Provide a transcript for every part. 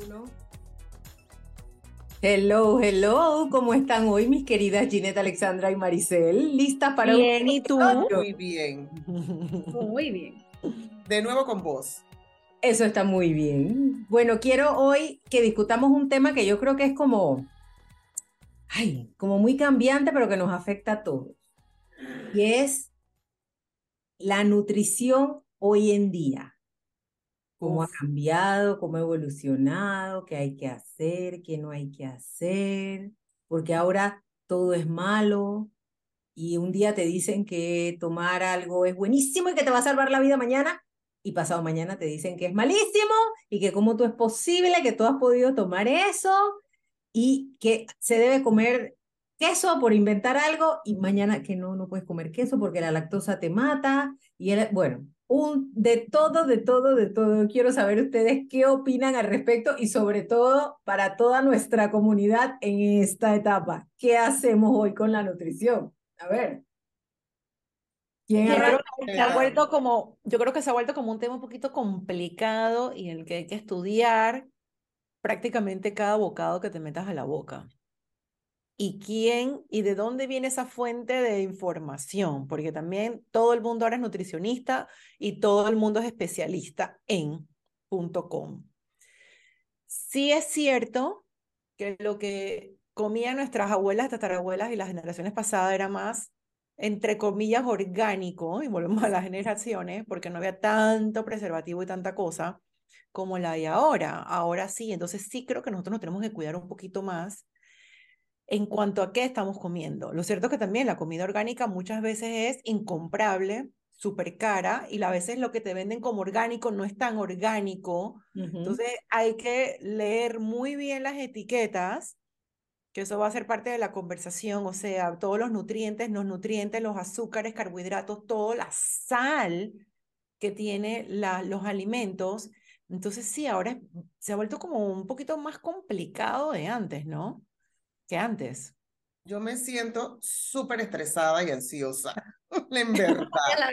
Uno. Hello, hello, ¿cómo están hoy mis queridas Ginette, Alexandra y Maricel? ¿Listas para bien, ¿y tú? Muy bien. Muy bien. De nuevo con vos. Eso está muy bien. Bueno, quiero hoy que discutamos un tema que yo creo que es como, ay, como muy cambiante, pero que nos afecta a todos. Y es la nutrición hoy en día cómo ha cambiado, cómo ha evolucionado, qué hay que hacer, qué no hay que hacer, porque ahora todo es malo y un día te dicen que tomar algo es buenísimo y que te va a salvar la vida mañana y pasado mañana te dicen que es malísimo y que cómo tú es posible que tú has podido tomar eso y que se debe comer queso por inventar algo y mañana que no, no puedes comer queso porque la lactosa te mata y el, bueno, un, de todo, de todo, de todo. Quiero saber ustedes qué opinan al respecto y sobre todo para toda nuestra comunidad en esta etapa. ¿Qué hacemos hoy con la nutrición? A ver. ¿Quién yo creo que se ha vuelto como, yo creo que se ha vuelto como un tema un poquito complicado y en el que hay que estudiar prácticamente cada bocado que te metas a la boca y quién y de dónde viene esa fuente de información, porque también todo el mundo ahora es nutricionista y todo el mundo es especialista en .com. Sí es cierto que lo que comían nuestras abuelas, tatarabuelas y las generaciones pasadas era más, entre comillas, orgánico, y volvemos a las generaciones, porque no había tanto preservativo y tanta cosa como la hay ahora. Ahora sí, entonces sí creo que nosotros nos tenemos que cuidar un poquito más en cuanto a qué estamos comiendo. Lo cierto es que también la comida orgánica muchas veces es incomprable, súper cara, y a veces lo que te venden como orgánico no es tan orgánico. Entonces hay que leer muy bien las etiquetas, que eso va a ser parte de la conversación, o sea, todos los nutrientes, los nutrientes, los azúcares, carbohidratos, toda la sal que tiene la, los alimentos. Entonces sí, ahora se ha vuelto como un poquito más complicado de antes, ¿no? Que antes. Yo me siento súper estresada y ansiosa, en verdad.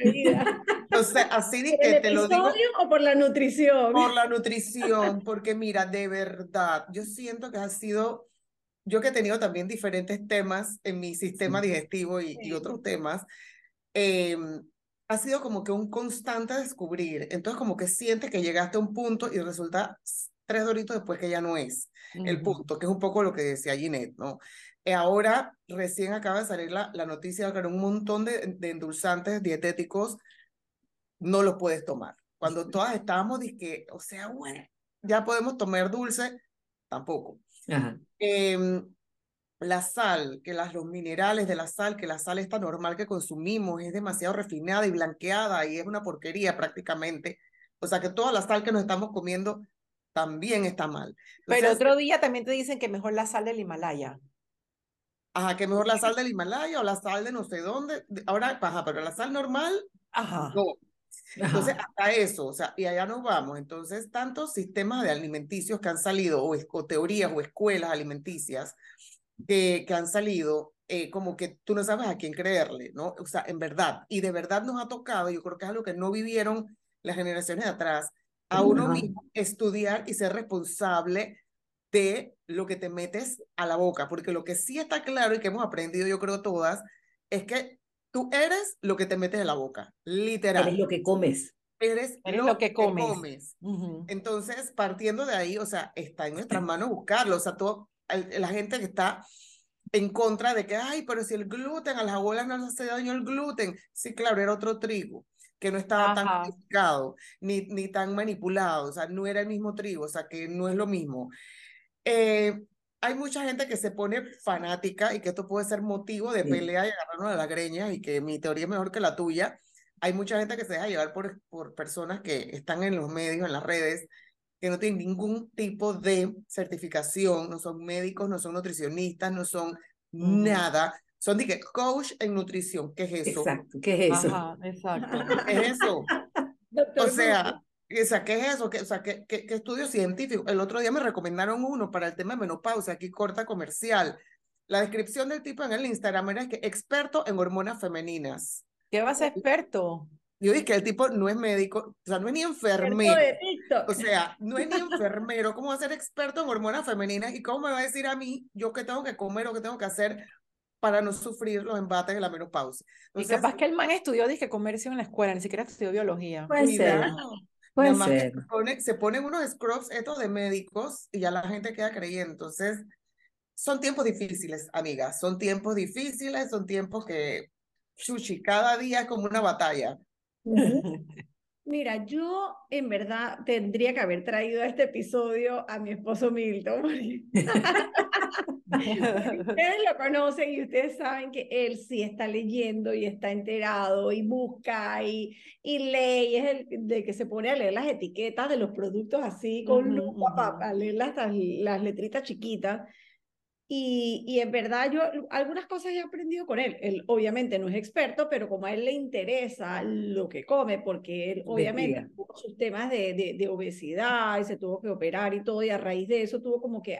o sea, así de que te lo digo. o por la nutrición? Por la nutrición, porque mira, de verdad, yo siento que ha sido, yo que he tenido también diferentes temas en mi sistema digestivo y, y otros temas, eh, ha sido como que un constante descubrir. Entonces, como que sientes que llegaste a un punto y resulta tres doritos después que ya no es el punto, que es un poco lo que decía Ginette, ¿no? Eh, ahora recién acaba de salir la, la noticia de que un montón de, de endulzantes dietéticos no los puedes tomar. Cuando todas estábamos, que o sea, bueno, ya podemos tomar dulce, tampoco. Eh, la sal, que las, los minerales de la sal, que la sal está normal que consumimos es demasiado refinada y blanqueada y es una porquería prácticamente. O sea que toda la sal que nos estamos comiendo también está mal. pero otro día también te dicen que mejor la sal del Himalaya. Ajá, que mejor la sal del Himalaya o la sal de no sé dónde. Ahora, ajá, pero la sal normal, ajá. no. Entonces, hasta eso, o sea, y allá nos vamos. Entonces, tantos sistemas de alimenticios que han salido, o, teorías o escuelas alimenticias que, que han salido, eh, como que tú no sabes a quién creerle, ¿no? O sea, en verdad, y de verdad nos ha tocado, yo creo que es algo que no vivieron las generaciones de atrás, a uno mismo estudiar y ser responsable de lo que te metes a la boca, porque lo que sí está claro y que hemos aprendido yo creo todas es que tú eres lo que te metes en la boca, literal. Eres lo que comes. Eres, lo, que comes. Entonces, partiendo de ahí, o sea, está en nuestras manos buscarlo, o sea, todo, la gente que está en contra de que, ay, pero si el gluten, a las abuelas no les hace daño el gluten. Sí, claro, era otro trigo que no estaba tan modificado ni, ni tan manipulado, o sea, no era el mismo trigo, o sea, que no es lo mismo. Eh, hay mucha gente que se pone fanática y que esto puede ser motivo de pelea y agarrarnos a la greña y que mi teoría es mejor que la tuya. Hay mucha gente que se deja llevar por, por personas que están en los medios, en las redes, que no tienen ningún tipo de certificación, no son médicos, no son nutricionistas, no son nada, son de que coach en nutrición, ¿qué es eso? Exacto, ¿qué es eso? Ajá, exacto. ¿Qué es eso? o sea, o sea, ¿qué es eso? ¿Qué, o sea, ¿qué, qué, qué estudio científico? El otro día me recomendaron uno para el tema de menopausia, aquí corta comercial. La descripción del tipo en el Instagram era que experto en hormonas femeninas. ¿Qué vas a experto? yo dije que el tipo no es médico, o sea, no es ni enfermero. O sea, no es ni enfermero. ¿Cómo va a ser experto en hormonas femeninas? ¿Y cómo me va a decir a mí yo qué tengo que comer o qué tengo que hacer para no sufrir los embates de la menopausia? y capaz que el man estudió, dije, comercio en la escuela, ni siquiera estudió biología. Puede ser. Puede ser. Se, pone, se ponen unos scrubs estos de médicos y ya la gente queda creyendo. Entonces, son tiempos difíciles, amigas. Son tiempos difíciles, son tiempos que, chuchi, cada día es como una batalla. Mira, yo en verdad tendría que haber traído a este episodio a mi esposo Milton. ustedes lo conocen y ustedes saben que él sí está leyendo y está enterado y busca y, y lee y es el de que se pone a leer las etiquetas de los productos así con lupa a leer las, las letritas chiquitas. Y, y, en verdad yo algunas cosas he aprendido con él. Él obviamente no es experto, pero como a él le interesa lo que come, porque él obviamente tuvo sus temas de, de, de, obesidad y se tuvo que operar y todo, y a raíz de eso tuvo como que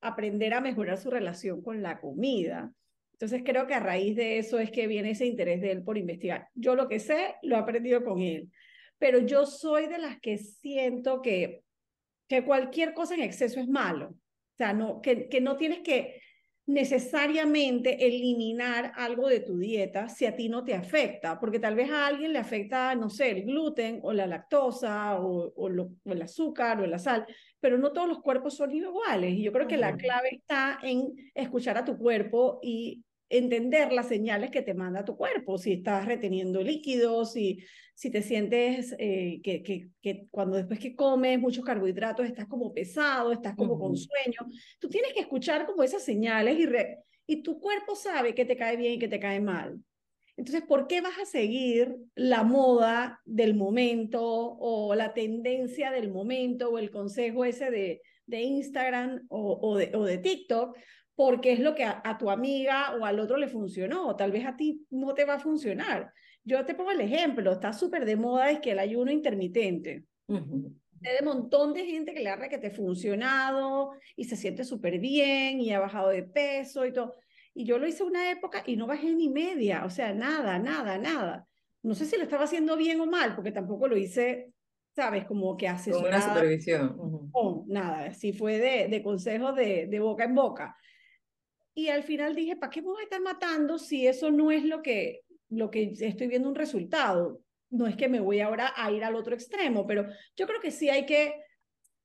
aprender a mejorar su relación con la comida. Entonces creo que a raíz de eso es que viene ese interés de él por investigar. Yo lo que sé lo he aprendido con él, pero yo soy de las que siento que, que cualquier cosa en exceso es malo. O sea, no, que, que no tienes que necesariamente eliminar algo de tu dieta si a ti no te afecta, porque tal vez a alguien le afecta, no sé, el gluten o la lactosa o, o, lo, o el azúcar o la sal, pero no todos los cuerpos son iguales. Y yo creo que la clave está en escuchar a tu cuerpo y entender las señales que te manda tu cuerpo, si estás reteniendo líquidos, si, si te sientes eh, que, que, que, cuando después que comes muchos carbohidratos estás como pesado, estás como con sueño, tú tienes que escuchar como esas señales y, y tu cuerpo sabe que te cae bien y que te cae mal. Entonces, ¿por qué vas a seguir la moda del momento o la tendencia del momento o el consejo ese de, de Instagram o, o, de, o de TikTok? Porque es lo que a, tu amiga o al otro le funcionó, tal vez a ti no te va a funcionar. Yo te pongo el ejemplo, está súper de moda es que el ayuno intermitente. Hay un montón de gente que le ha que te funcionado y se siente súper bien y ha bajado de peso y todo. Y yo lo hice una época y no bajé ni media, o sea, nada, nada, nada. No sé si lo estaba haciendo bien o mal, porque tampoco lo hice, sabes, como que hace Con una supervisión. No, nada, sí fue de, de consejos de, de boca en boca. Y al final dije, ¿para qué voy a estar matando si eso no es lo que, lo que estoy viendo un resultado? No es que me voy ahora a ir al otro extremo, pero yo creo que sí hay que,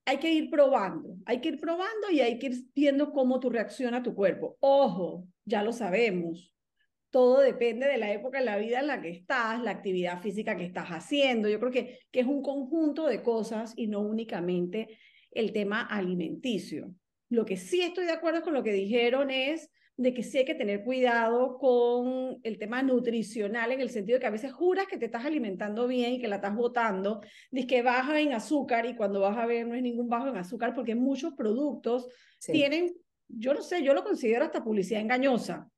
hay que ir probando, hay que ir probando y hay que ir viendo cómo tú reacciona tu cuerpo. Ojo, ya lo sabemos, todo depende de la época de la vida en la que estás, la actividad física que estás haciendo. Yo creo que, que es un conjunto de cosas y no únicamente el tema alimenticio. Lo que sí estoy de acuerdo con lo que dijeron es de que sí hay que tener cuidado con el tema nutricional en el sentido de que a veces juras que te estás alimentando bien y que la estás botando, dices que baja en azúcar y cuando vas a ver no es ningún bajo en azúcar porque muchos productos tienen, yo no sé, yo lo considero hasta publicidad engañosa.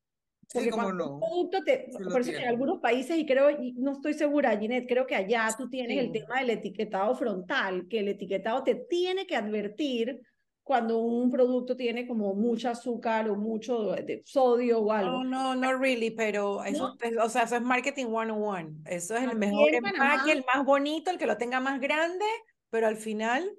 Porque sí, no. producto te, por eso en algunos países, y creo, y no estoy segura, Ginette, creo que allá tú tienes el tema del etiquetado frontal, que el etiquetado te tiene que advertir cuando un producto tiene como mucho azúcar o mucho de sodio o algo. No, no, no really, pero eso, o sea, eso es marketing one on one. Eso es el mejor empaque, el más bonito, el que lo tenga más grande, pero al final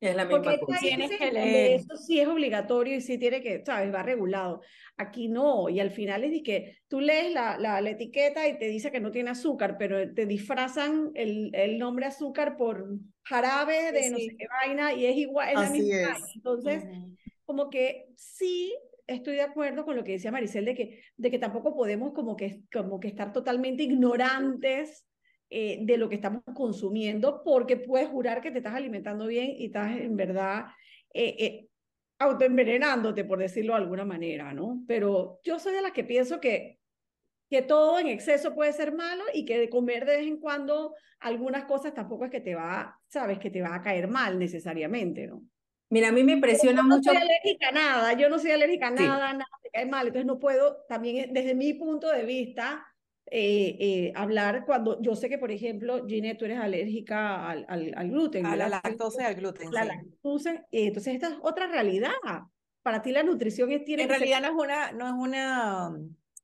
es la misma Porque cosa. Tienes que leer. Eso sí es obligatorio y sí tiene que, sabes, va regulado. Aquí no, y al final es de que tú lees la, la, la, etiqueta y te dice que no tiene azúcar, pero te disfrazan el, el nombre azúcar por jarabe de sí. no sé qué vaina y es igual, es Así la misma. Es. Entonces, uh -huh. como que sí estoy de acuerdo con lo que decía Maricel de que, de que tampoco podemos como que, como que estar totalmente ignorantes eh, de lo que estamos consumiendo, porque puedes jurar que te estás alimentando bien y estás en verdad eh, eh, autoenvenenándote, por decirlo de alguna manera, ¿no? Pero yo soy de las que pienso que, que todo en exceso puede ser malo y que de comer de vez en cuando algunas cosas tampoco es que te va, sabes, que te va a caer mal necesariamente, ¿no? Mira, a mí me impresiona yo no mucho. No soy alérgica a nada, yo no soy alérgica a nada, sí. nada te cae mal, entonces no puedo, también desde mi punto de vista, eh, eh, hablar cuando yo sé que, por ejemplo, Ginette, tú eres alérgica al, al, al gluten. A la lactosa y al gluten. La sí. lactosa, eh, entonces esta es otra realidad. Para ti la nutrición es, tiene En realidad ser... no es una, no es una,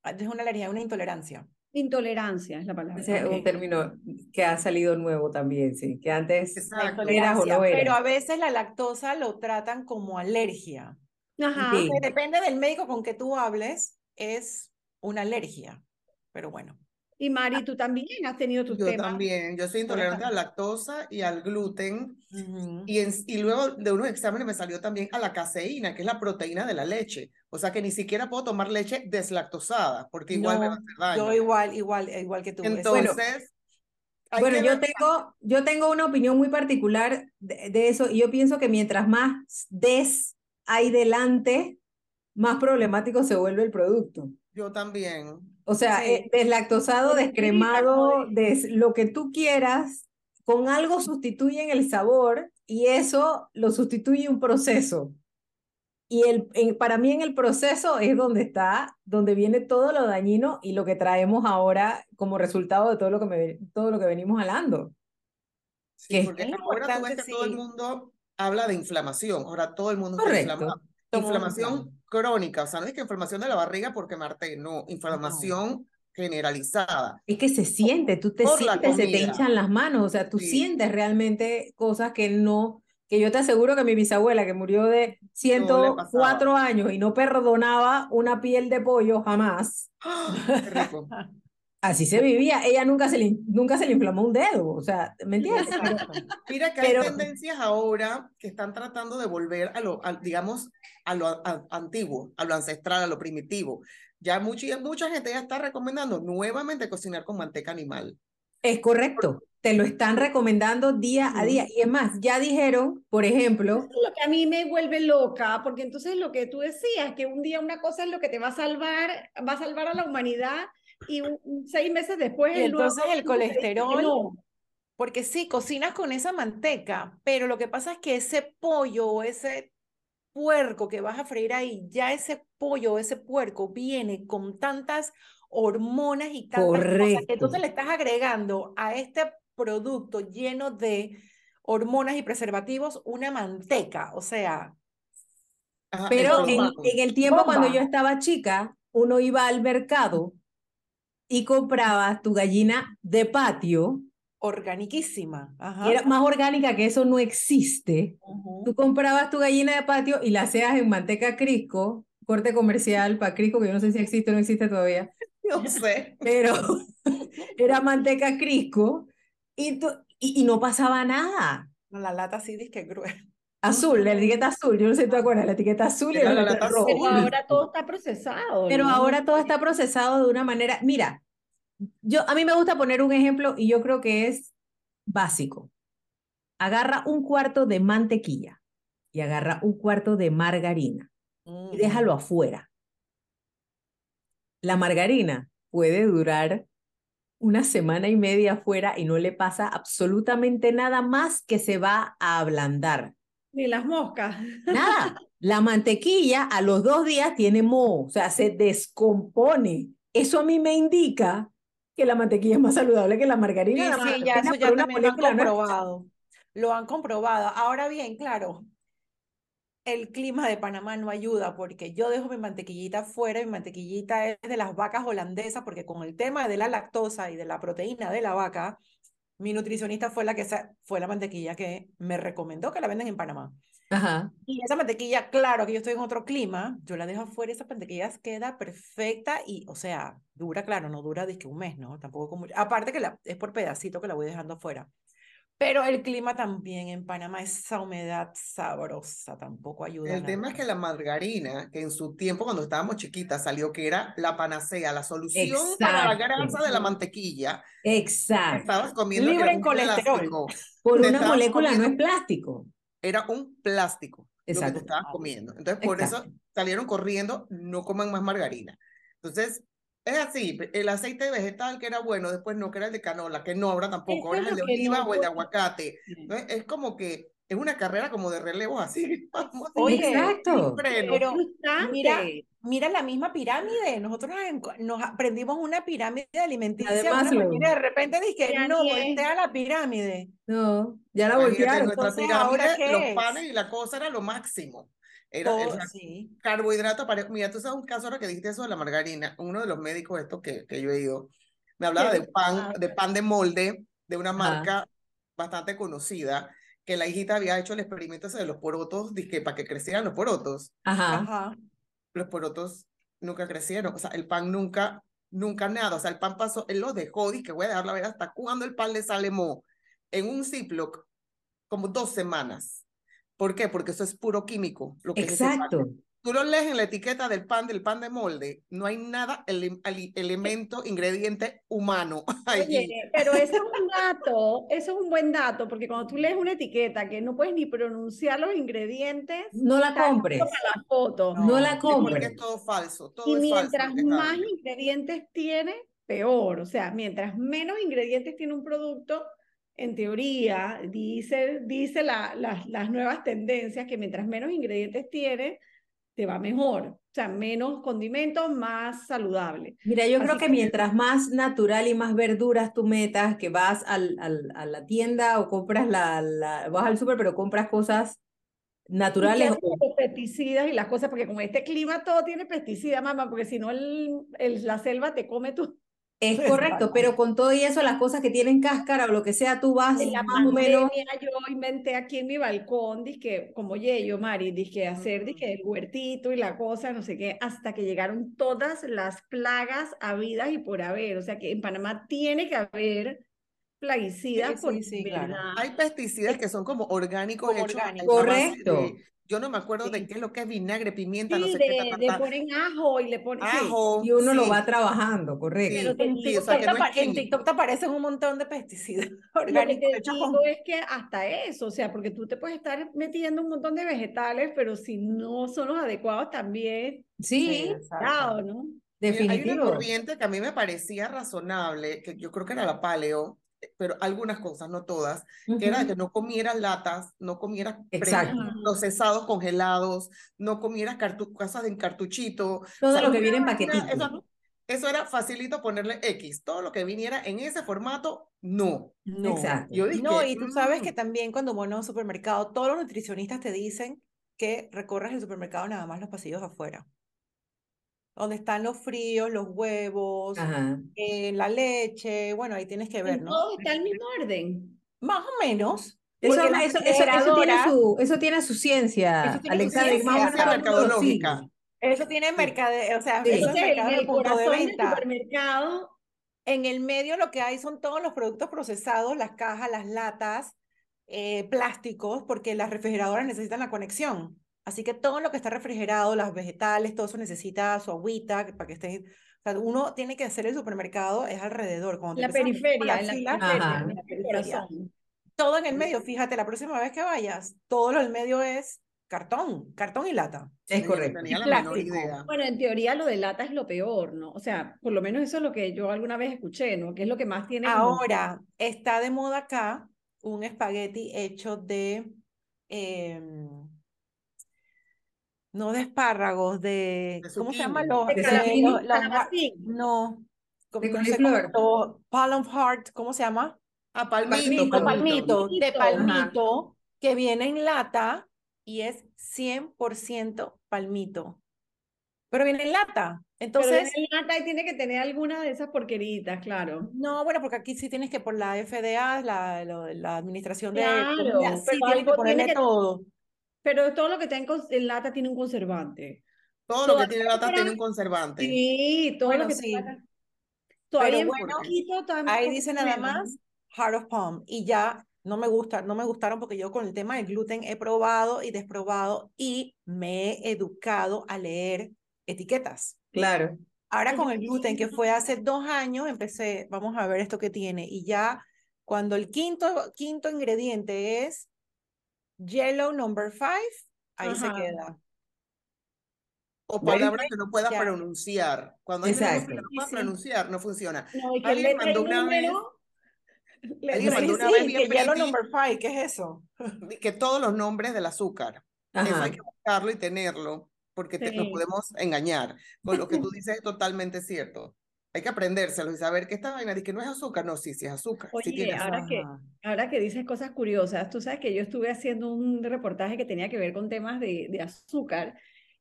es una alergia, es una intolerancia. Intolerancia es la palabra. Ese es un Ok. término que ha salido nuevo también, sí, que antes Exacto. eras o no pero eras. a veces la lactosa lo tratan como alergia. Ajá. Sí. Depende del médico con que tú hables, es una alergia. Pero bueno. Y Mari, tú también has tenido tus Yo temas. también, yo soy intolerante a la lactosa y al gluten. Ujú. Y, en- y luego de unos exámenes me salió también a la caseína, que es la proteína de la leche. O sea que ni siquiera puedo tomar leche deslactosada, porque igual me va a No, hacer daño. yo igual, igual, igual que tú. es- Entonces, Bueno, que yo ver- tengo, yo tengo una opinión muy particular de, de eso y yo pienso que mientras más des hay delante, más problemático se vuelve el producto. Yo también. O sea, Sí. eh, deslactosado, Como descremado, des- lo que tú quieras, con algo sustituyen el sabor y eso lo sustituye un proceso. Y el, en- para mí en el proceso es donde está, donde viene todo lo dañino y lo que traemos ahora como resultado de todo lo que, me- todo lo que venimos hablando. Sí, porque Es ahora tú ves que todo el sí. mundo habla de inflamación. Ahora todo el mundo está Correcto. inflamado. Mundo Inflamación crónica, o sea, no es que inflamación de la barriga porque me harté, no, inflamación generalizada. Es que se siente, tú te Por sientes, se te hinchan las manos, o sea, tú Sí. sientes realmente cosas que no, que yo te aseguro que mi bisabuela que murió de pasaba. 104 años y no perdonaba una piel de pollo jamás, ¡Ah! Qué rico. así se vivía, ella nunca se le, nunca se le inflamó un dedo, o sea, ¿me entiendes? Mira que hay tendencias ahora que están tratando de volver a lo, a- digamos, a lo a- antiguo, a lo ancestral, a lo primitivo. Ya mucha, mucha gente ya está recomendando nuevamente cocinar con manteca animal. Es correcto, te lo están recomendando día a día. Y es más, ya dijeron, por ejemplo, Eso es lo que a mí me vuelve loca, porque entonces lo que tú decías, que un día una cosa es lo que te va a salvar, va a salvar a la humanidad y un- seis meses después Y el entonces el que colesterol, no. porque sí, cocinas con esa manteca, pero lo que pasa es que ese pollo o ese puerco que vas a freír ahí, ya ese pollo o ese puerco viene con tantas hormonas y tantas cosas que Correcto. te le estás agregando a este producto lleno de hormonas y preservativos una manteca, o sea, Ajá, pero en, en el tiempo cuando yo Bomba. estaba chica, uno iba al mercado y compraba tu gallina de patio, organiquísima. Ajá. era más orgánica que eso no existe. Ujú. Tú comprabas tu gallina de patio y la hacías en manteca Crisco, corte comercial para Crisco, que yo no sé si existe o no existe todavía, No sé. pero era manteca Crisco y, tú, y, y no pasaba nada. La lata así dice que gruesa. Azul, la etiqueta azul, yo no sé si te acuerdas, la etiqueta azul y la la roja. Pero ahora todo está procesado. Pero ¿no? ahora todo está procesado de una manera, mira, yo a mí me gusta poner un ejemplo y yo creo que es básico. Agarra un cuarto de mantequilla y agarra un cuarto de margarina y déjalo afuera. La margarina puede durar una semana y media afuera y no le pasa absolutamente nada más que se va a ablandar. Ni las moscas. Nada. La mantequilla a los dos días tiene moho, o sea, se descompone. Eso a mí me indica que la mantequilla es más saludable que la margarina. Sí, La sí, ya eso ya también lo han comprobado. Lo han comprobado. Ahora bien, claro, el clima de Panamá no ayuda porque yo dejo mi mantequillita afuera, mi mantequillita es de las vacas holandesas porque con el tema de la lactosa y de la proteína de la vaca, mi nutricionista fue la que fue la mantequilla que me recomendó que la venden en Panamá. Ajá. Y esa mantequilla, claro que yo estoy en otro clima, yo la dejo afuera, esa mantequilla queda perfecta y, o sea, dura, claro, no dura que un mes, ¿no? Tampoco como, aparte que la, es por pedacito que la voy dejando afuera. Pero el clima también en Panamá, esa humedad sabrosa tampoco ayuda. El tema es que la margarina, que en su tiempo cuando estábamos chiquitas salió que era la panacea, la solución para la Exacto. grasa de la mantequilla, Exacto. estabas comiendo Libre en colesterol. plástico, Por te una molécula no es comiendo- plástico. era un plástico lo que Exacto. te estabas comiendo. Entonces, por eso Exacto. salieron corriendo, no coman más margarina. Entonces, es así, el aceite vegetal que era bueno, después no, que era el de canola, que no, ahora tampoco, ahora es el de oliva no o el de aguacate. Entonces, es como que es una carrera como de relevos así. vamos Oye, Exacto. Pero mira, mira la misma pirámide. Nosotros nos, aprendimos una pirámide alimenticia de una manera, de repente dije, Ya no, voltea la pirámide. No, ya la voltearon. nuestra Entonces, ¿ahora pirámide, qué los es? panes y la cosa era lo máximo. Era el sí. carbohidrato. Mira, tú sabes un caso ahora que dijiste eso de la margarina. Uno de los médicos estos que, que yo he ido me hablaba de pan, de pan de molde de una Ajá. marca bastante conocida, que la hijita había hecho el experimento ese de los porotos, dizque para que crecieran los porotos. Ajá. Ajá. Los porotos nunca crecieron, o sea, el pan nunca, nunca nada, o sea, el pan pasó, él lo dejó, dije, voy a dejarlo a ver hasta cuándo el pan le sale mo, en un Ziploc, como dos semanas. ¿Por qué? Porque eso es puro químico. Lo que es. Exacto. Tú lo lees en la etiqueta del pan, del pan de molde, no hay nada, ele- ali- elemento, ingrediente humano allí. Oye, pero eso es un dato, eso es un buen dato, porque cuando tú lees una etiqueta que no puedes ni pronunciar los ingredientes, No la compres. la foto. No la Sí, porque compres. es todo falso, todo Y es mientras más ingredientes tiene, peor. O sea, mientras menos ingredientes tiene un producto, en teoría, dice, dice la- las- las nuevas tendencias que mientras menos ingredientes tiene, te va mejor. O sea, menos condimentos, más saludable. Mira, yo creo Así que que- mientras más natural y más verduras tú metas, que vas al, al- a la tienda o compras la, la, vas al súper, pero compras cosas naturales. los pesticidas y las cosas, porque con este clima todo tiene pesticidas, mamá, porque si no el, el- la selva te come tu... Es Pues, correcto, vale. pero con todo y eso, las cosas que tienen cáscara o lo que sea, tú vas En la más o menos. pandemia yo inventé aquí en mi balcón, dizque, como yo, Mari, dizque hacer, dizque el huertito y la cosa, no sé qué, hasta que llegaron todas las plagas habidas y por haber. O sea que en Panamá tiene que haber plaguicidas Sí, sí, claro. Hay pesticidas que son como orgánicos Como hechos Correcto. de- yo no me acuerdo de Sí. qué es lo que es vinagre, pimienta, no Sí, sé qué, ta, de, ta, de ta. ponen ajo y le ponen... sí. ajo. Y uno lo sí. va trabajando, correcto. Pero En digo o sea, TikTok, no en. TikTok te aparecen un montón de pesticidas Lo que orgánicos te digo es que hasta eso, o sea, porque tú te puedes estar metiendo un montón de vegetales, pero si no son los adecuados también, Sí, cuidado, ¿no? Mira, Hay una definitivo. corriente que a mí me parecía razonable, que yo creo que era la paleo, pero algunas cosas, no todas, que era de Ujú. que no comieras latas, no comieras procesados congelados, no comieras cosas en cartuchito. Todo o sea, lo que viene en paquetito. Eso, eso era facilito ponerle X. Todo lo que viniera en ese formato, no. No. Exacto. Yo dije, No, y tú sabes que mm, también cuando va a un supermercado, todos los nutricionistas te dicen que recorras el supermercado nada más los pasillos afuera. Donde están los fríos, los huevos, eh, la leche, bueno, ahí tienes que ver, En ¿no? todo está el mismo orden. Más o menos. Eso, eso, eso, eso tiene su, eso tiene su ciencia, Eso tiene Alexa, ciencia, más mercadológica. Eso tiene mercade, o sea, Sí. eso es Entonces, en mercado de el punto de del venta. supermercado, En el medio lo que hay son todos los productos procesados, las cajas, las latas, eh, plásticos, porque las refrigeradoras necesitan la conexión. Así que todo lo que está refrigerado, las vegetales, todo eso necesita su agüita para que esté. O sea, uno tiene que hacer el supermercado, es alrededor. Cuando la periferia, la en la fila, periferia, Ajá. en la. Todo en el medio, fíjate, la próxima vez que vayas, todo lo del medio es cartón, cartón y lata. Es correcto. tenía Y la menor plástico. idea. Bueno, en teoría lo de lata es lo peor, ¿no? O sea, por lo menos eso es lo que yo alguna vez escuché, ¿no? Que es lo que más tiene como- Ahora, está de moda acá un espagueti hecho de, em, no de espárragos, de, De ¿cómo se llama? Los, De De los- los har- calabacín. no, De no sé cómo- palm heart, ¿cómo se llama? Ah, palmito, Palmito, Palmito, palmito. de Palmito. palmito, que viene en lata y es 100% palmito. Pero viene en lata. Pero Entonces, en lata y tiene que tener alguna de esas porqueritas, claro. No, bueno, porque aquí sí tienes que por la FDA, la, lo- la Administración de Claro, Comida, sí pero tienes que ponerle tiene que- todo. Pero todo lo que está en, en lata tiene un conservante. Todo lo que tiene lata tiene un conservante. Sí, todo Bueno, lo que sí. está Todavía en bueno, poquito, todavía Ahí dice nada más Heart of Palm y ya no me gusta, no me gustaron porque yo con el tema del gluten he probado y desprobado y me he educado a leer etiquetas. Claro. Ahora con el gluten, que fue hace dos años, empecé, vamos a ver esto que tiene. Y ya cuando el quinto, quinto ingrediente es yellow number five, ahí se Ajá. queda. O palabras que no puedas Ya. pronunciar. Cuando hay Exacto. que no sí. pronunciar, no funciona. No, y que Alguien mandó una vez- número, letra alguien y mandó Sí, una vez bien que yellow number five, ¿qué es eso? que todos los nombres del azúcar. Eso Ajá. hay que buscarlo y tenerlo, porque te- nos podemos engañar. Con lo que tú dices es totalmente cierto. Hay que aprendérselo y saber que esta vaina de que no es azúcar, no, sí, sí es azúcar. sí Oye, tiene ahora azúcar. que, ahora que dices cosas curiosas, tú sabes que yo estuve haciendo un reportaje que tenía que ver con temas de, de azúcar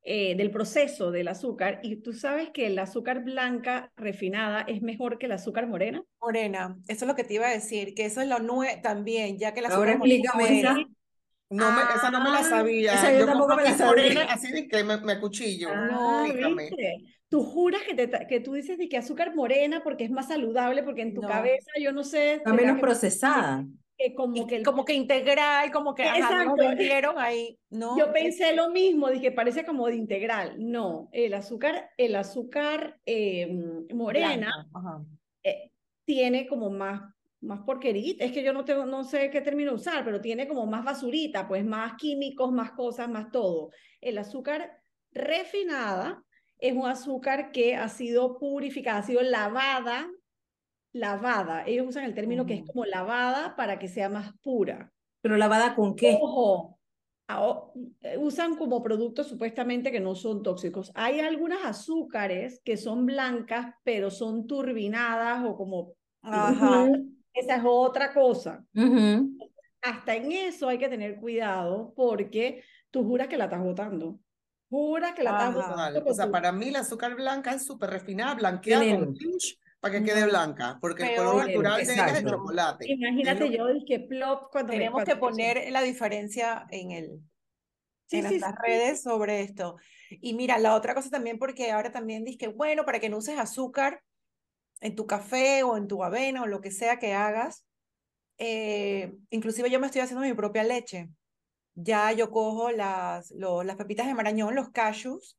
eh, del proceso del azúcar. Y tú sabes que el azúcar blanca refinada es mejor que el azúcar morena. Morena, eso es lo que te iba a decir, que eso es lo nuevo también, ya que la Ahora azúcar morena explícame. No me, esa no me la Ah, sabía. esa yo tampoco compro me la sabía. así de que me, me acuchillo. Ah. Tú juras que, te, que tú dices de que azúcar morena porque es más saludable, porque en tu No. cabeza, yo no sé, Está menos que- procesada. que como Y que el- como que integral, como que ajá, no vendieron ahí, ¿no? Yo pensé lo mismo, dije, parece como de integral. No, el azúcar, el azúcar eh, morena eh, tiene como más, más porquerita. Es que yo no tengo, no sé qué término usar, pero tiene como más basurita, pues más químicos, más cosas, más todo. El azúcar refinada es un azúcar que ha sido purificada, ha sido lavada, lavada. Ellos usan el término que es Ujú. como lavada para que sea más pura. Pero lavada con qué? Ojo, eh, usan como productos supuestamente que no son tóxicos. Hay algunas azúcares que son blancas, pero son turbinadas o como... Ajá. Esa es otra cosa. ujú. Hasta en eso hay que tener cuidado porque tú juras que la estás botando. Juras que la estás Ajá. botando. Total. O sea, tu- para mí la azúcar blanca es súper refinada, blanqueada con pinch para que quede blanca, porque el Peor, color natural de ella es de exacto. chocolate. Imagínate que- yo, dije, plop, cuando me- Tenemos cuando que me- poner la diferencia en el, Sí, en sí, nuestras sí. redes sobre esto. Y mira, la otra cosa también, porque ahora también dije, bueno, para que no uses azúcar en tu café o en tu avena o lo que sea que hagas, eh, inclusive yo me estoy haciendo mi propia leche. Ya yo cojo las, lo- las pepitas de marañón, los cashews,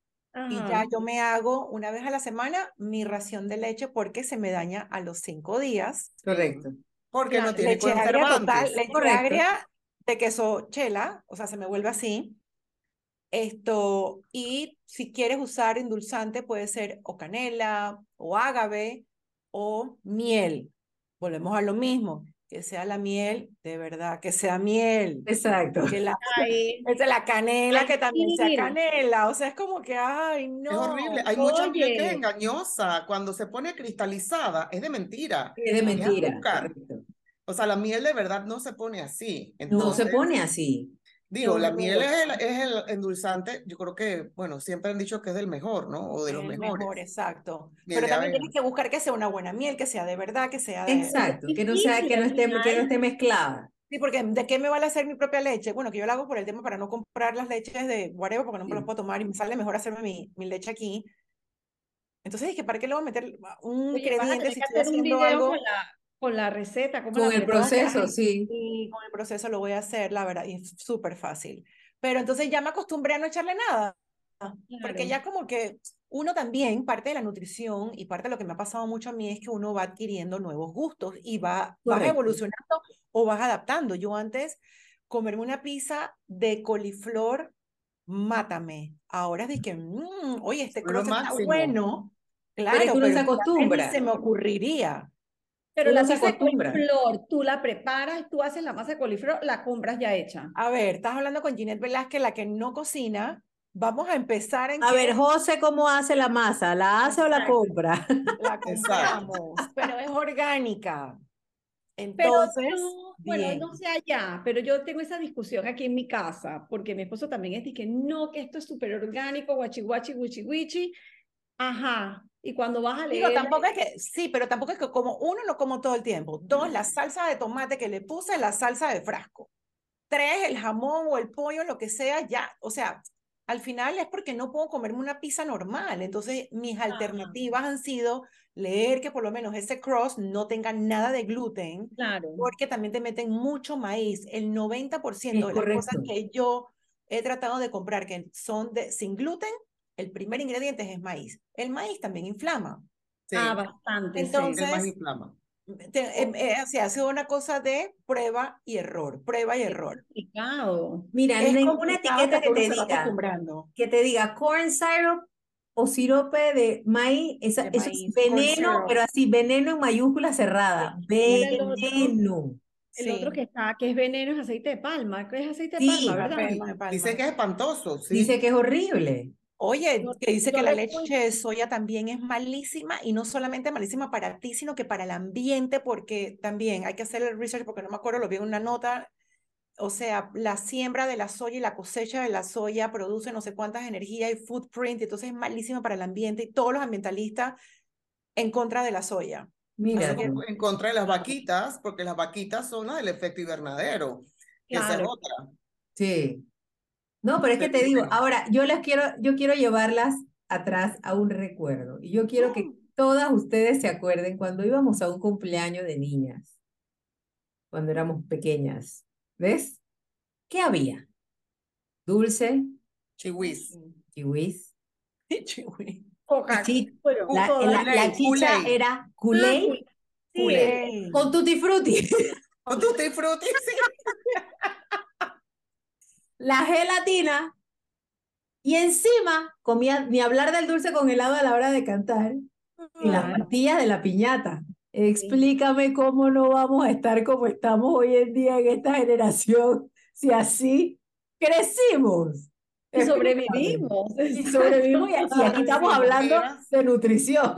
y ya Ajá. yo me hago una vez a la semana mi ración de leche porque se me daña a los cinco días. Correcto. Porque no tiene Leche agria total, leche Correcto. agria de queso chela, o sea, se me vuelve así. Esto, y si quieres usar endulzante, puede ser o canela, o ágave, o miel. Volvemos a lo mismo, que sea la miel, de verdad, que sea miel. Exacto. Que la, Ay, es de la canela, Ay, que también sea canela. O sea, es como que, ay, no. Es horrible. Hay mucha miel que es engañosa. Cuando se pone cristalizada, es de mentira. Es de mentira. O sea, la miel de verdad no se pone así. No se Entonces, pone así. Digo, la miel horror. es el, es el endulzante. Yo creo que, bueno, siempre han dicho que es del mejor, ¿no? O de los El mejores. mejor, exacto. Miel Pero también avena. tienes que buscar que sea una buena miel, que sea de verdad, que sea de... Exacto. Que no sea, que no esté, que no esté mezclada. Sí, porque ¿de qué me vale hacer mi propia leche? Bueno, que yo la hago por el tema para no comprar las leches de whatever, porque no me las Sí. puedo tomar y me sale mejor hacerme mi, mi leche aquí. Entonces dije, ¿para qué le voy a meter un Oye, ingrediente si estoy haciendo algo? con la, con la receta, Con la el proceso, sí. Y con el proceso lo voy a hacer, la verdad, y es súper fácil. Pero entonces ya me acostumbré a no echarle nada, porque ya como que uno también, parte de la nutrición y parte de lo que me ha pasado mucho a mí es que uno va adquiriendo nuevos gustos y va, vas evolucionando o vas adaptando. Yo antes, comerme una pizza de coliflor, mátame. Ahora es de que, "Mm, oye, este croissant está bueno. Pero Claro, es que uno acostumbra. se me ocurriría. Pero la pizza de coliflor, tú la preparas, tú haces la masa de coliflor, la compras ya hecha. A ver, estás hablando con Ginette Velázquez, la que no cocina. Vamos a empezar en A que ver, José, ¿cómo hace la masa? ¿La hace o la compra? la compramos, pero es orgánica. Pero Entonces, no, bueno, no sé allá, pero yo tengo esa discusión aquí en mi casa, porque mi esposo también es de que no, que esto es súper orgánico, guachi guachi, guichi guichi. Ajá. Y cuando vas a Digo, leer, tampoco es que, sí, pero tampoco es que como uno lo como todo el tiempo. Dos, la salsa de tomate que le puse, la salsa de frasco. Tres, el jamón o el pollo, lo que sea, ya. O sea, al final es porque no puedo comerme una pizza normal. Entonces, mis alternativas han sido leer que por lo menos ese cross no tenga nada de gluten, claro, porque también te meten mucho maíz. El 90% Es de las cosas correcto. que yo he tratado de comprar que son de, sin gluten, el primer ingrediente es maíz. El maíz también inflama. Sí, ah, bastante, sí. Entonces, el más inflama. Te- eh, o sea, ha sido una cosa de prueba y error, prueba y error. complicado. Mira, Es ninguna complicado etiqueta que uno te se diga, acostumbrando. que te diga corn syrup o sirope de maíz, esa- De eso es maíz, corn veneno, pero así, veneno en mayúscula cerrada. Otro. Veneno. El otro Sí, que está, que es veneno, es aceite de palma. ¿Qué es aceite de Sí, palma, verdad? palma de palma. Dicen que es espantoso, sí. Dice que es horrible. Oye, que dice yo que la le leche de soya también es malísima y no solamente malísima para ti, sino que para el ambiente, porque también hay que hacer el research, porque no me acuerdo, lo vi en una nota o sea, la siembra de la soya y la cosecha de la soya produce no sé cuántas energías y footprint, entonces es malísima para el ambiente y todos los ambientalistas en contra de la soya. Mira, que en contra de las vaquitas, porque las vaquitas son las del efecto invernadero. que Esa es Claro. otra. sí. No, pero es que te digo, ahora yo las quiero, yo quiero llevarlas atrás a un recuerdo. Y yo quiero que todas ustedes se acuerden cuando íbamos a un cumpleaños de niñas, cuando éramos pequeñas. ¿Ves? ¿Qué había? Dulce, Chihuis. kiwis. Chihui. Coca- Sí, bueno, La, la, la Kool-Aid, chicha era Ah, sí, con tutti frutti. Con tutti frutti, sí. la gelatina y encima comía, ni hablar del dulce con helado a la hora de cantar y las pastillas de la piñata. Explícame cómo no vamos a estar como estamos hoy en día en esta generación si así crecimos. Y sobrevivimos. Y sobrevivimos y, aquí estamos hablando de nutrición.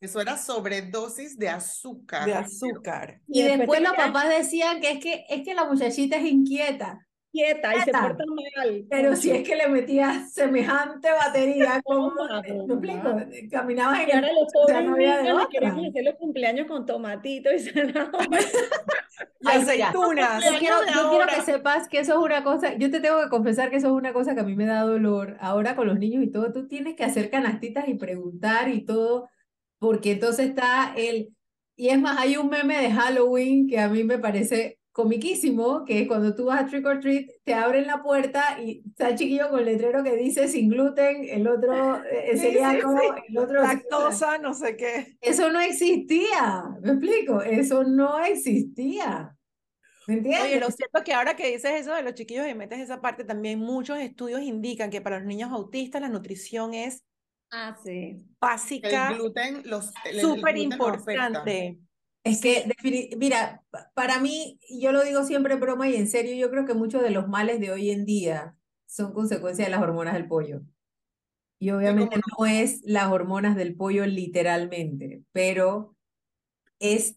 Eso era sobredosis de azúcar. De azúcar. Y, Y después después los papás decían que es que es que la muchachita es inquieta. Quieta y se porta mal. Pero si es que le metías semejante batería, ¿cómo? ¿Me explico? Caminabas en Y el ahora los piso, o sea, pobres no había de niños otra. queremos hacer los cumpleaños con tomatito y zanahoria. Aceitunas. Yo quiero, yo quiero que sepas que eso es una cosa, yo te tengo que confesar que eso es una cosa que a mí me da dolor. Ahora con los niños y todo, tú tienes que hacer canastitas y preguntar y todo, porque entonces está el, y es más, hay un meme de Halloween que a mí me parece comiquísimo, que es cuando tú vas a trick or treat, te abren la puerta y está el chiquillo con el letrero que dice sin gluten, el otro eh, Sí, sí, celíaco, sí. el otro Lactosa, no sé qué. Eso no existía, ¿me explico? Eso no existía. ¿Me entiendes? Oye, lo cierto es que ahora que dices eso de los chiquillos y metes esa parte, también muchos estudios indican que para los niños autistas la nutrición es Ah, sí. El básica, el- el súper gluten los afecta. importante. Es que, mira, pa- para mí, yo lo digo siempre en broma y en serio, yo creo que muchos de los males de hoy en día son consecuencia de las hormonas del pollo. Y obviamente no es las hormonas del pollo literalmente, pero es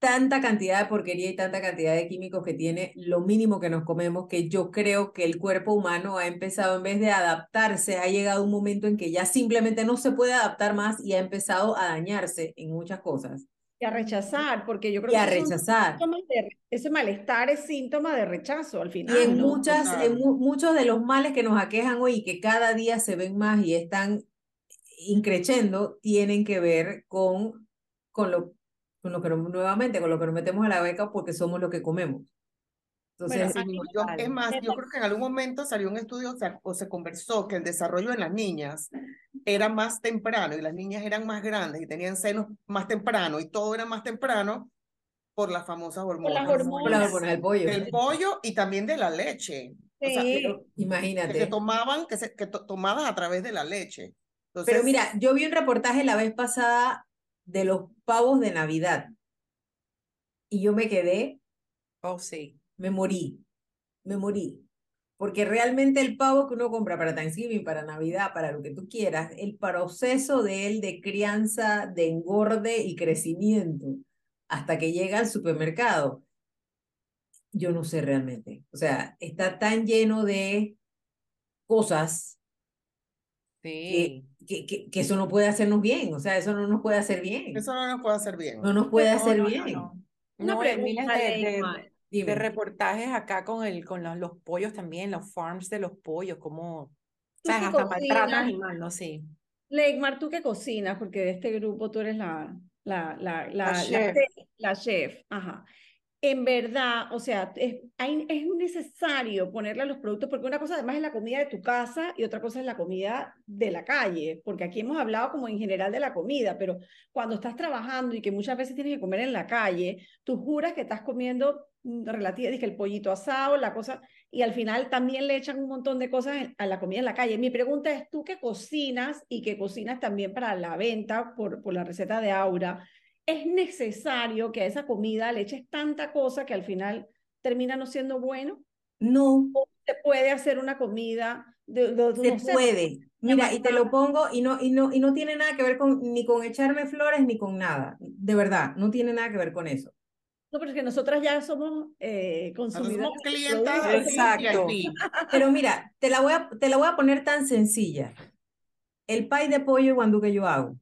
tanta cantidad de porquería y tanta cantidad de químicos que tiene lo mínimo que nos comemos que yo creo que el cuerpo humano ha empezado, en vez de adaptarse, ha llegado un momento en que ya simplemente no se puede adaptar más y ha empezado a dañarse en muchas cosas Y a rechazar, porque yo creo y que a rechazar. de- ese malestar es síntoma de rechazo al final. Y en ¿no? muchas, en Total. mu- muchos de los males que nos aquejan hoy y que cada día se ven más y están increciendo, tienen que ver con, con lo, con lo que nuevamente, con lo que nos metemos a la beca porque somos lo que comemos. Bueno, Entonces. Yo- es más, yo creo que en algún momento salió un estudio o, sea, o se conversó que el desarrollo en las niñas era más temprano y las niñas eran más grandes y tenían senos más temprano y todo era más temprano por las famosas hormonas. por las hormonas. hormonas del pollo. Del pollo y también de la leche. O sea, Sí. Pero que se imagínate. tomaban, que se que to- tomadas a través de la leche. Entonces, Pero mira, yo vi un reportaje la vez pasada de los pavos de Navidad y yo me quedé Oh, sí. Me morí, me morí. Porque realmente el pavo que uno compra para Thanksgiving, para Navidad, para lo que tú quieras, el proceso de él de crianza, de engorde y crecimiento, hasta que llega al supermercado, yo no sé realmente. O sea, está tan lleno de cosas Sí. que, que, que eso no puede hacernos bien. O sea, eso no nos puede hacer bien. eso no nos puede hacer bien. No nos puede No, hacer no, bien. no. No, pregunta, miles de, de- Leymar. de Dime. reportajes acá con, el, con los, los pollos también, los farms de los pollos, como, ¿sabes? Hasta maltratan cocinas. animales, sí. Leigmar, tú que cocinas, porque de este grupo tú eres la, la, la, la, la chef. chef, la chef, ajá. En verdad, o sea, es, hay- es necesario ponerle a los productos, porque una cosa además es la comida de tu casa y otra cosa es la comida de la calle, porque aquí hemos hablado como en general de la comida, pero cuando estás trabajando y que muchas veces tienes que comer en la calle, tú juras que estás comiendo relativa, dije, el pollito asado, la cosa, y al final también le echan un montón de cosas a la comida en la calle. Mi pregunta es, tú que cocinas y que cocinas también para la venta por, por la receta de Aura, ¿es necesario que a esa comida le eches tanta cosa que al final termina no siendo bueno? No, ¿Se puede hacer una comida? De, de- Se no sé, puede. Mira, y te lo pongo y no, y no, y no tiene nada que ver con, ni con echarme flores ni con nada. De verdad, no tiene nada que ver con eso. No, pero es que nosotras ya somos eh, de productos. Exacto. Pero mira, te la voy a, te la voy a poner tan sencilla. El pay de pollo guandú que yo hago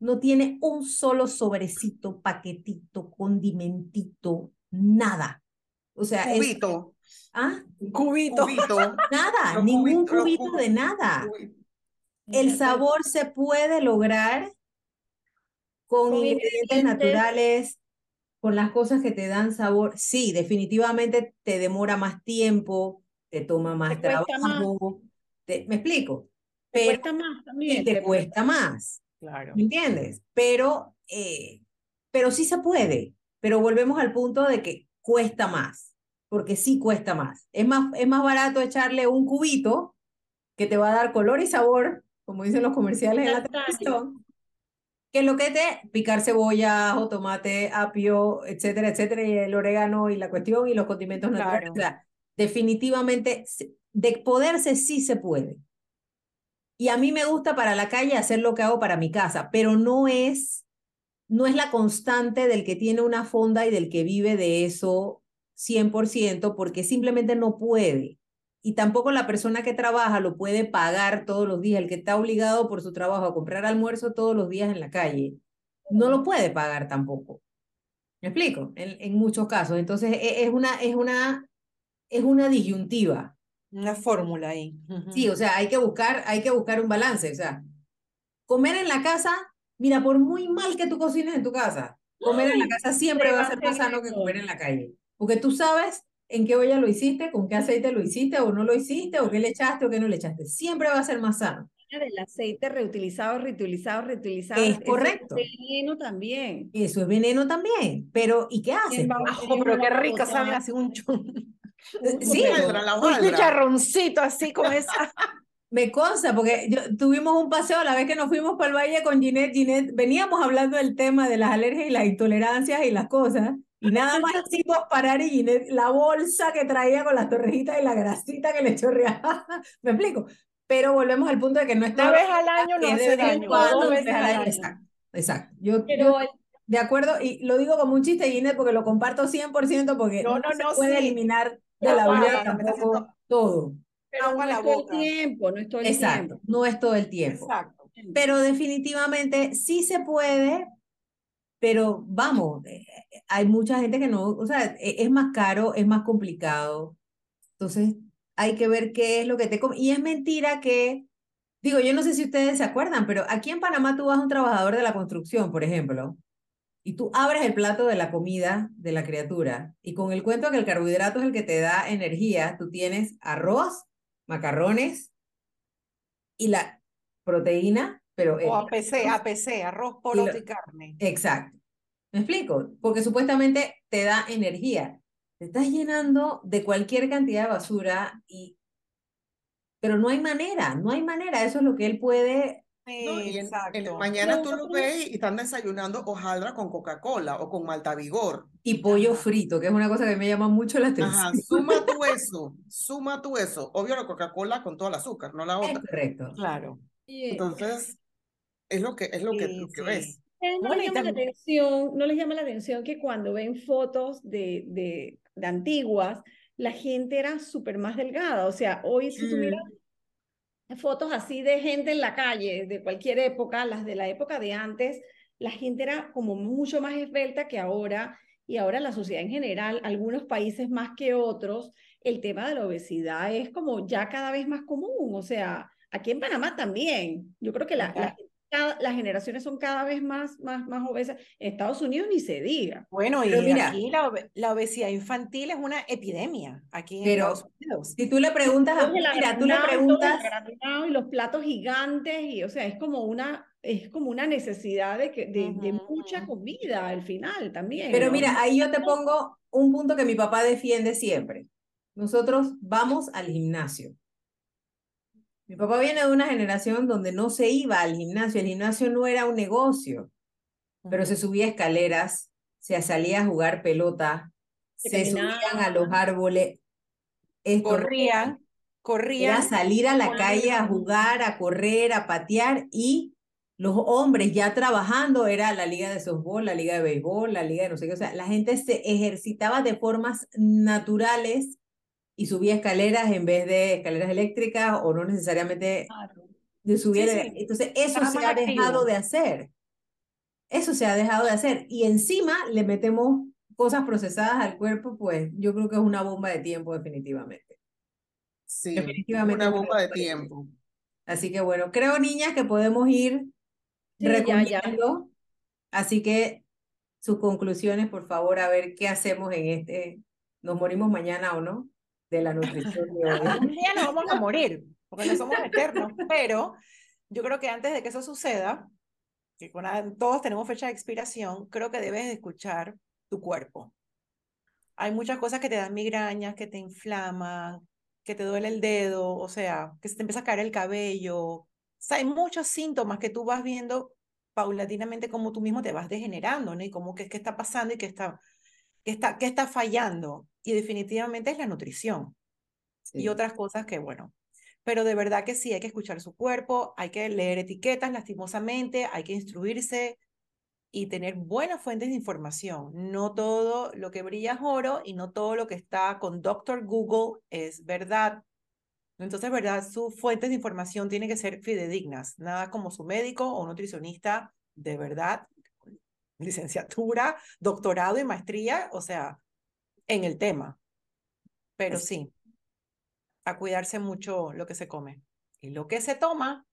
no tiene un solo sobrecito, paquetito, condimentito, nada. O sea, es, Cubito, ¿ah? Cubito. cubito. nada, Los ningún cubito de nada. cubito. El sabor se puede lograr con, Con ingredientes naturales, con las cosas que te dan sabor. Sí, definitivamente te demora más tiempo, te toma más Te cuesta más. trabajo. te- ¿me explico? Te Pero cuesta más y también. te cuesta más, Claro. ¿me entiendes? Pero, eh, pero sí se puede. Pero volvemos al punto de que cuesta más, porque sí cuesta más. Es más, es más barato echarle un cubito que te va a dar color y sabor, como dicen los comerciales en la televisión, que lo que te picar cebolla, ajo, tomate, apio, etcétera, etcétera, y el orégano y la cuestión y los condimentos naturales. Claro. O sea, definitivamente de poderse sí se puede. Y a mí me gusta para la calle hacer lo que hago para mi casa, pero no es no es la constante del que tiene una fonda y del que vive de eso 100%, porque simplemente no puede. Y tampoco la persona que trabaja lo puede pagar todos los días, el que está obligado por su trabajo a comprar almuerzo todos los días en la calle, no lo puede pagar tampoco. ¿Me explico? En, muchos casos. Entonces, e- es una, es una, es una disyuntiva. Una fórmula ahí. Ujú. Sí, o sea, hay que buscar, hay que buscar un balance. O sea, comer en la casa, mira, por muy mal que tú cocines en tu casa, comer en la casa siempre va a ser más sano que comer en la calle. Porque tú sabes en qué olla lo hiciste, con qué aceite lo hiciste, o no lo hiciste, o qué le echaste, o qué no le echaste. Siempre va a ser más sano. del aceite reutilizado, reutilizado, reutilizado. Es Eso correcto. veneno también. Eso es veneno también. Pero, ¿y qué haces? Pero qué botar. sabe así un, Un Sí, Hojaldra, la un chicharroncito así con esa. Me consta, porque yo, tuvimos un paseo la vez que nos fuimos para el valle con Ginette. Ginette, veníamos hablando del tema de las alergias y las intolerancias y las cosas, y nada más hicimos parar y Ginette, la bolsa que traía con las torrejitas y la grasita que le chorreaba. ¿Me explico? Pero volvemos al punto de que no es Una vez al año no hace daño. cuando, Dos veces al año. Exacto, exacto. Yo, Pero yo de acuerdo, y lo digo como un chiste, Ginette, porque lo comparto 100% porque No, no, no, se puede sí. eliminar de la vida tampoco todo. pero agua no a la es todo el tiempo, no es todo el Exacto, tiempo. no es todo el tiempo. Exacto. Pero definitivamente sí se puede, pero vamos, eh, hay mucha gente que no, o sea, e- es más caro, es más complicado. Entonces hay que ver qué es lo que te come. Y es mentira que, digo, yo no sé si ustedes se acuerdan, pero aquí en Panamá tú vas a un trabajador de la construcción, por ejemplo, y tú abres el plato de la comida de la criatura, y con el cuento que el carbohidrato es el que te da energía, tú tienes arroz, macarrones y la proteína, pero... O APC, APC, arroz, poroto lo- y carne. Exacto. ¿Me explico? Porque supuestamente te da energía. Te estás llenando de cualquier cantidad de basura y... Pero no hay manera, no hay manera. Eso es lo que él puede... No, y en, en mañana tú Lo ves y están desayunando hojaldra con Coca-Cola o con Malta Vigor. Y pollo frito, que es una cosa que me llama mucho la atención. Ajá, suma tú eso, suma tú eso. Obvio la Coca-Cola con todo el azúcar, no la Es otra. correcto. Claro. Entonces, es lo que, es lo que, Sí, lo que sí. ves. ¿Ustedes no les llama la atención, no les llama la atención que cuando ven fotos de, de, de antiguas, la gente era súper más delgada? O sea, hoy si tú miras fotos así de gente en la calle, de cualquier época, las de la época de antes, la gente era como mucho más esbelta que ahora, y ahora la sociedad en general, algunos países más que otros, el tema de la obesidad es como ya cada vez más común, o sea, aquí en Panamá también, yo creo que la, la- Ajá. Cada- las generaciones son cada vez más, más, más obesas, en Estados Unidos ni se diga. Bueno, y Pero mira- aquí la, la obesidad infantil es una epidemia aquí en Pero- Estados Unidos. Si tú le preguntas, a- mira, tú le preguntas, y los platos gigantes, y o sea, es como una, es como una necesidad de, que, de, de mucha comida al final también. pero ¿no? mira, ahí yo te pongo un punto que mi papá defiende siempre. Nosotros vamos al gimnasio. Mi papá viene de una generación donde no se iba al gimnasio, el gimnasio no era un negocio, pero se subía escaleras, se salía a jugar pelota, Se se subían a los árboles. Esto no era- Corrían, Era salir a la calle a jugar, a correr, a patear y los hombres ya trabajando era la liga de softball, la liga de béisbol, la liga de no sé qué, o sea, la gente se ejercitaba de formas naturales y subía escaleras en vez de escaleras eléctricas o no necesariamente de subir. Entonces, eso se ha dejado de hacer. Eso se ha dejado de hacer. Y encima le metemos cosas procesadas al cuerpo, pues yo creo que es una bomba de tiempo definitivamente. Sí, definitivamente una bomba de tiempo. Así que bueno, creo niñas que podemos ir recomendando. Así que sus conclusiones, por favor, a ver qué hacemos en este. ¿Nos morimos mañana o no? De la nutrición de hoy. Un día nos vamos a morir, porque no somos eternos, pero yo creo que antes de que eso suceda, que todos tenemos fecha de expiración, creo que debes escuchar tu cuerpo. Hay muchas cosas que te dan migrañas, que te inflaman, que te duele el dedo, o sea, que se te empieza a caer el cabello, sea, hay muchos síntomas que tú vas viendo paulatinamente como tú mismo te vas degenerando, ¿no? Y cómo que, qué está pasando y qué está, qué está, qué está fallando. Y definitivamente es la nutrición. Y otras cosas que, bueno, pero de verdad que sí, hay que escuchar su cuerpo, hay que leer etiquetas lastimosamente, hay que instruirse y tener buenas fuentes de información. No todo lo que brilla es oro y no todo lo que está con Doctor Google es verdad. Entonces, ¿verdad? Sus fuentes de información tienen que ser fidedignas, nada como su médico o nutricionista de verdad, licenciatura, doctorado y maestría, o sea, en el tema. Pero sí, a cuidarse mucho lo que se come. Y lo que se toma.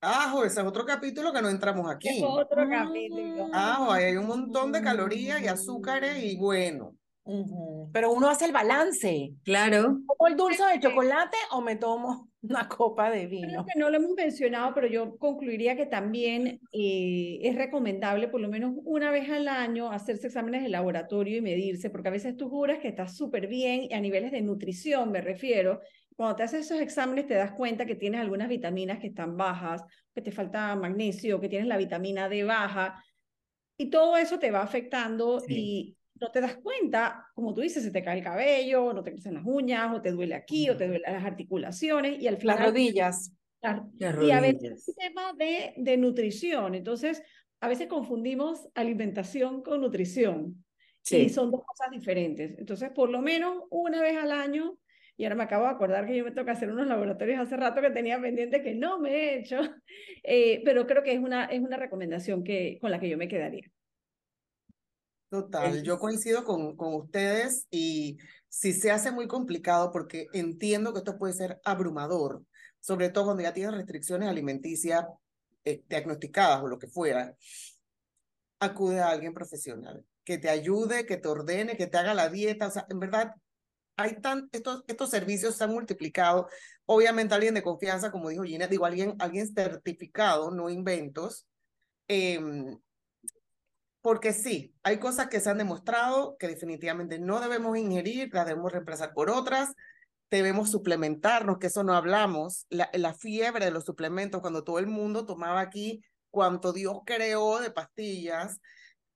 Ajo, ese es otro capítulo que no entramos aquí. Es otro capítulo. Ajo, hay un montón de calorías y azúcares y bueno. Pero uno hace el balance. Claro. ¿Como el dulce de chocolate o me tomo una copa de vino? Creo que no lo hemos mencionado, pero yo concluiría que también eh, es recomendable por lo menos una vez al año hacerse exámenes de laboratorio y medirse, porque a veces tú juras que estás súper bien y a niveles de nutrición me refiero. Cuando te haces esos exámenes te das cuenta que tienes algunas vitaminas que están bajas, que te falta magnesio, que tienes la vitamina D baja. Y todo eso te va afectando y no te das cuenta, como tú dices, se te cae el cabello, no te crecen las uñas, o te duele aquí, o te duele las articulaciones, y al final... Las rodillas. Y a veces es tema de, de nutrición, entonces a veces confundimos alimentación con nutrición, sí. y son dos cosas diferentes. Entonces, por lo menos una vez al año, y ahora me acabo de acordar que yo me toca hacer unos laboratorios hace rato que tenía pendiente que no me he hecho, eh, pero creo que es una, es una recomendación que, con la que yo me quedaría. Total, yo coincido con, con ustedes y si se hace muy complicado porque entiendo que esto puede ser abrumador, sobre todo cuando ya tienes restricciones alimenticias eh, diagnosticadas o lo que fuera, acude a alguien profesional que te ayude, que te ordene, que te haga la dieta. O sea, en verdad, hay tan, estos, estos servicios se han multiplicado. Obviamente alguien de confianza, como dijo Gina, digo, alguien, alguien certificado, no inventos. Eh, porque sí, hay cosas que se han demostrado que definitivamente no debemos ingerir, las debemos reemplazar por otras, debemos suplementarnos, que eso no hablamos, la, la fiebre de los suplementos, cuando todo el mundo tomaba aquí cuanto Dios creó de pastillas,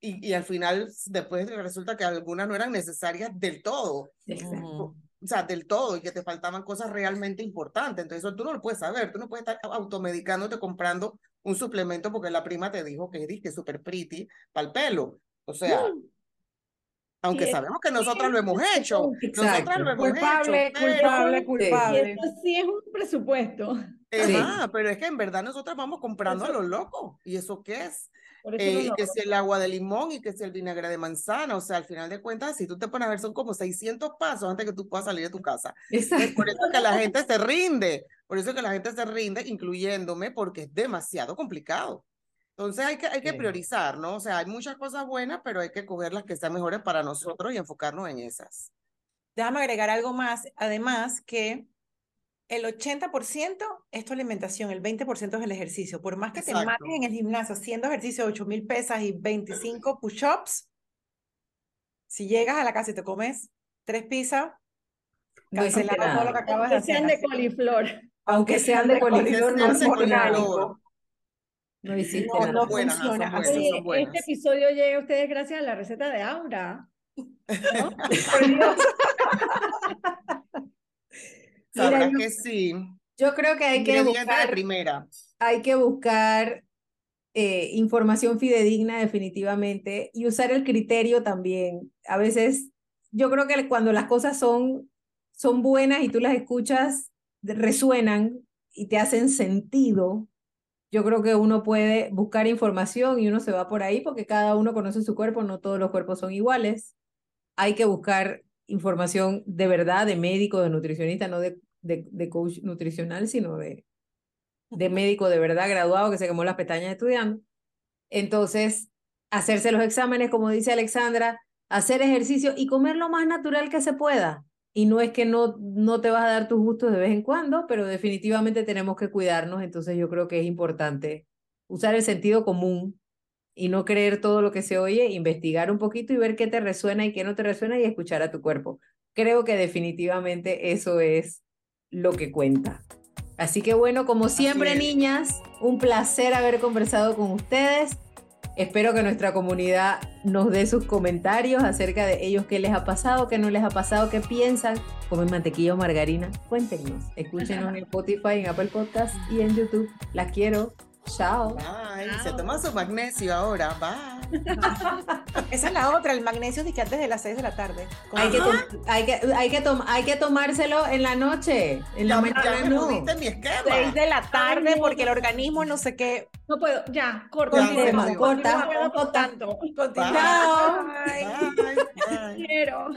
y, y, al final después resulta que algunas no eran necesarias del todo. Exacto o sea, del todo y que te faltaban cosas realmente importantes. Entonces, eso tú no lo puedes saber. Tú no puedes estar automedicándote comprando un suplemento porque la prima te dijo que es súper pretty para el pelo. O sea, mm. aunque sabemos que nosotros lo hemos hecho. Nosotras lo hemos culpable, hecho. Culpable, culpable, Y sí es un presupuesto. Ajá, pero es que en verdad nosotros vamos comprando a lo loco. ¿Y eso qué es? Eh, y que si el agua de limón y que si el vinagre de manzana, o sea, al final de cuentas, si tú te pones a ver, son como 600 pasos antes que tú puedas salir de tu casa. por eso que la gente se rinde, por eso que la gente se rinde, incluyéndome, porque es demasiado complicado. Entonces hay que, hay que priorizar, ¿no? O sea, hay muchas cosas buenas, pero hay que coger las que sean mejores para nosotros y enfocarnos en esas. Déjame agregar algo más, además que el 80% es tu alimentación, el 20% es el ejercicio. Por más que te mates en el gimnasio haciendo ejercicio de 8 mil pesas y 25 push-ups, si llegas a la casa y te comes tres pizzas, cancelando todo lo que acabas de hacer. sean de coliflor. Aunque sean de coliflor, no es orgánico. No hiciste no, no funciona. Oye, este episodio llega a ustedes gracias a la receta de Aura. ¿no? Sabrás que sí. Yo creo que hay que buscar. primera. Hay que buscar eh, información fidedigna definitivamente y usar el criterio también. A veces yo creo que cuando las cosas son, son buenas y tú las escuchas, resuenan y te hacen sentido, yo creo que uno puede buscar información y uno se va por ahí porque cada uno conoce su cuerpo, no todos los cuerpos son iguales. Hay que buscar información de verdad, de médico, de nutricionista, no de, de, coach nutricional, sino de, de médico de verdad graduado que se quemó las pestañas estudiando. Entonces, hacerse los exámenes, como dice Alexandra, hacer ejercicio y comer lo más natural que se pueda. Y no es que no, no te vas a dar tus gustos de vez en cuando, pero definitivamente tenemos que cuidarnos. Entonces yo creo que es importante usar el sentido común y no creer todo lo que se oye, investigar un poquito y ver qué te resuena y qué no te resuena y escuchar a tu cuerpo. Creo que definitivamente eso es lo que cuenta. Así que bueno, como siempre, niñas, un placer haber conversado con ustedes. Espero que nuestra comunidad nos dé sus comentarios acerca de ellos, qué les ha pasado, qué no les ha pasado, qué piensan. Comen mantequilla o margarina. Cuéntenos. Escúchenos en Spotify, en Apple Podcast y en YouTube. Las quiero. Chao. Bye. Se toma su magnesio ahora. Bye. Esa es la otra, el magnesio de que antes de las 6 de la tarde. Hay que, hay, que, hay, que hay que tomárselo en la noche. En la mañana no. mi esquema. 6 de la tarde porque el organismo no sé qué. No puedo, ya, corta. Ya, corta. No puedo tanto. Continúa. Bye. Bye. Bye. Quiero.